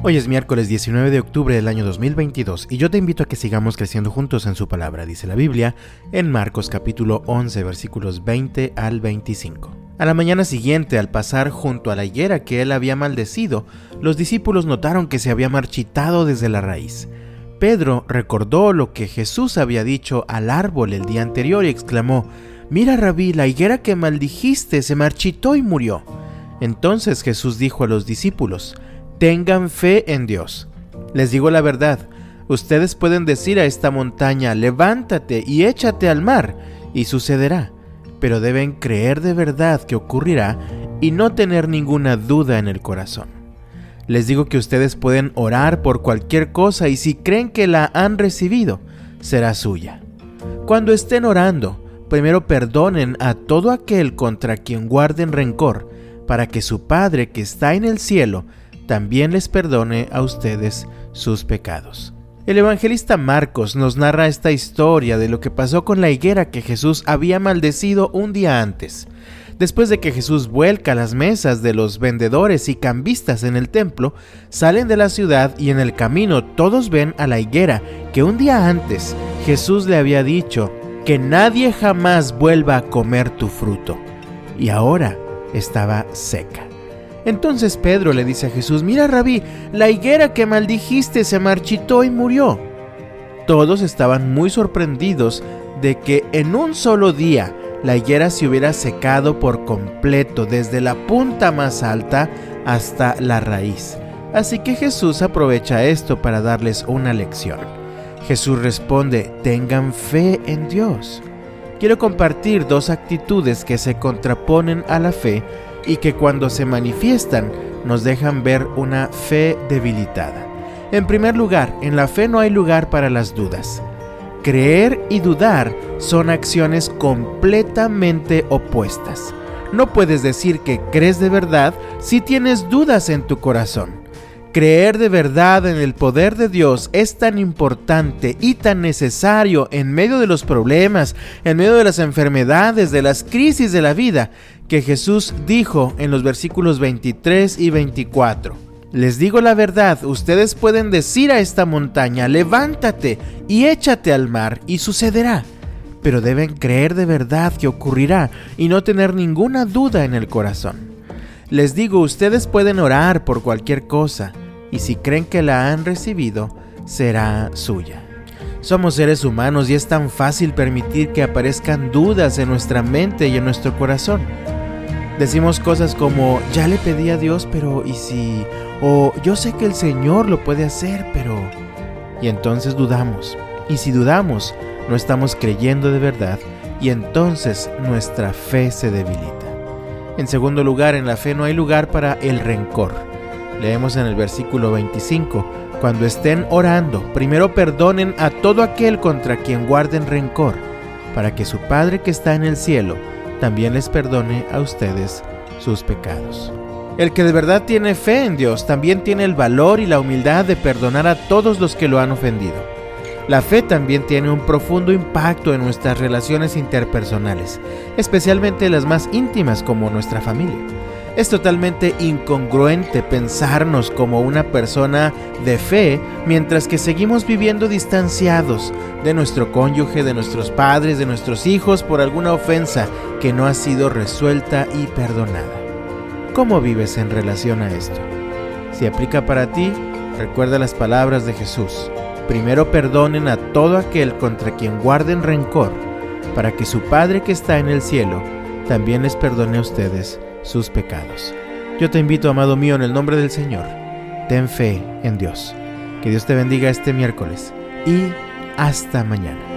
Hoy es miércoles 19 de octubre del año 2022 y yo te invito a que sigamos creciendo juntos en su palabra, dice la Biblia, en Marcos capítulo 11 versículos 20 al 25. A la mañana siguiente, al pasar junto a la higuera que él había maldecido, los discípulos notaron que se había marchitado desde la raíz. Pedro recordó lo que Jesús había dicho al árbol el día anterior y exclamó, Mira, rabí, la higuera que maldijiste se marchitó y murió. Entonces Jesús dijo a los discípulos, Tengan fe en Dios. Les digo la verdad, ustedes pueden decir a esta montaña, levántate y échate al mar, y sucederá, pero deben creer de verdad que ocurrirá y no tener ninguna duda en el corazón. Les digo que ustedes pueden orar por cualquier cosa y si creen que la han recibido, será suya. Cuando estén orando, primero perdonen a todo aquel contra quien guarden rencor, para que su Padre que está en el cielo también les perdone a ustedes sus pecados. El evangelista Marcos nos narra esta historia de lo que pasó con la higuera que Jesús había maldecido un día antes. Después de que Jesús vuelca las mesas de los vendedores y cambistas en el templo, salen de la ciudad y en el camino todos ven a la higuera que un día antes Jesús le había dicho que nadie jamás vuelva a comer tu fruto. Y ahora estaba seca. Entonces Pedro le dice a Jesús, mira rabí, la higuera que maldijiste se marchitó y murió. Todos estaban muy sorprendidos de que en un solo día la higuera se hubiera secado por completo desde la punta más alta hasta la raíz. Así que Jesús aprovecha esto para darles una lección. Jesús responde, tengan fe en Dios. Quiero compartir dos actitudes que se contraponen a la fe y que cuando se manifiestan nos dejan ver una fe debilitada. En primer lugar, en la fe no hay lugar para las dudas. Creer y dudar son acciones completamente opuestas. No puedes decir que crees de verdad si tienes dudas en tu corazón. Creer de verdad en el poder de Dios es tan importante y tan necesario en medio de los problemas, en medio de las enfermedades, de las crisis de la vida, que Jesús dijo en los versículos 23 y 24. Les digo la verdad, ustedes pueden decir a esta montaña, levántate y échate al mar, y sucederá. Pero deben creer de verdad que ocurrirá y no tener ninguna duda en el corazón. Les digo, ustedes pueden orar por cualquier cosa, y si creen que la han recibido, será suya. Somos seres humanos y es tan fácil permitir que aparezcan dudas en nuestra mente y en nuestro corazón. Decimos cosas como, ya le pedí a Dios, pero ¿y si? O yo sé que el Señor lo puede hacer, pero... Y entonces dudamos. Y si dudamos, no estamos creyendo de verdad y entonces nuestra fe se debilita. En segundo lugar, en la fe no hay lugar para el rencor. Leemos en el versículo 25, cuando estén orando, primero perdonen a todo aquel contra quien guarden rencor, para que su Padre que está en el cielo también les perdone a ustedes sus pecados. El que de verdad tiene fe en Dios también tiene el valor y la humildad de perdonar a todos los que lo han ofendido. La fe también tiene un profundo impacto en nuestras relaciones interpersonales, especialmente las más íntimas como nuestra familia. Es totalmente incongruente pensarnos como una persona de fe mientras que seguimos viviendo distanciados de nuestro cónyuge, de nuestros padres, de nuestros hijos por alguna ofensa que no ha sido resuelta y perdonada. ¿Cómo vives en relación a esto? Si aplica para ti, recuerda las palabras de Jesús primero perdonen a todo aquel contra quien guarden rencor, para que su Padre que está en el cielo también les perdone a ustedes sus pecados. Yo te invito, amado mío, en el nombre del Señor, ten fe en Dios. Que Dios te bendiga este miércoles y hasta mañana.